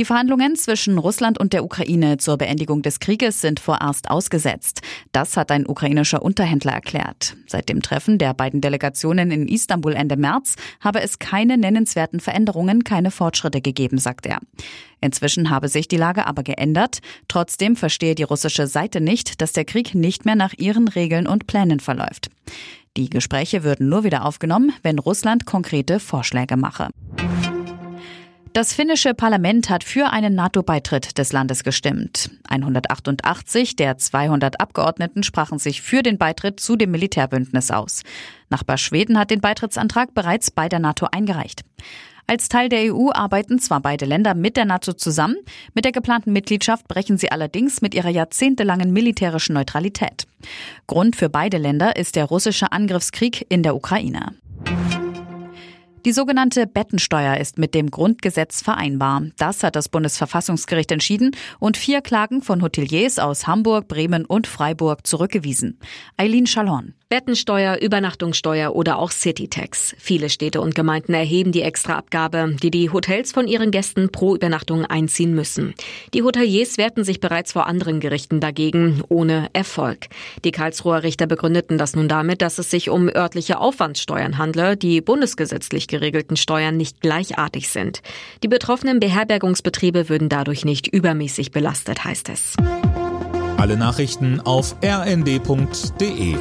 Die Verhandlungen zwischen Russland und der Ukraine zur Beendigung des Krieges sind vorerst ausgesetzt. Das hat ein ukrainischer Unterhändler erklärt. Seit dem Treffen der beiden Delegationen in Istanbul Ende März habe es keine nennenswerten Veränderungen, keine Fortschritte gegeben, sagt er. Inzwischen habe sich die Lage aber geändert. Trotzdem verstehe die russische Seite nicht, dass der Krieg nicht mehr nach ihren Regeln und Plänen verläuft. Die Gespräche würden nur wieder aufgenommen, wenn Russland konkrete Vorschläge mache. Das finnische Parlament hat für einen NATO-Beitritt des Landes gestimmt. 188 der 200 Abgeordneten sprachen sich für den Beitritt zu dem Militärbündnis aus. Nachbar Schweden hat den Beitrittsantrag bereits bei der NATO eingereicht. Als Teil der EU arbeiten zwar beide Länder mit der NATO zusammen, mit der geplanten Mitgliedschaft brechen sie allerdings mit ihrer jahrzehntelangen militärischen Neutralität. Grund für beide Länder ist der russische Angriffskrieg in der Ukraine. Die sogenannte Bettensteuer ist mit dem Grundgesetz vereinbar. Das hat das Bundesverfassungsgericht entschieden und vier Klagen von Hoteliers aus Hamburg, Bremen und Freiburg zurückgewiesen. Eileen Schalon. Bettensteuer, Übernachtungssteuer oder auch Citytax. Viele Städte und Gemeinden erheben die Extraabgabe, die die Hotels von ihren Gästen pro Übernachtung einziehen müssen. Die Hoteliers wehrten sich bereits vor anderen Gerichten dagegen, ohne Erfolg. Die Karlsruher Richter begründeten das nun damit, dass es sich um örtliche Aufwandssteuern handle, die bundesgesetzlich geregelten Steuern nicht gleichartig sind. Die betroffenen Beherbergungsbetriebe würden dadurch nicht übermäßig belastet, heißt es. Alle Nachrichten auf rnd.de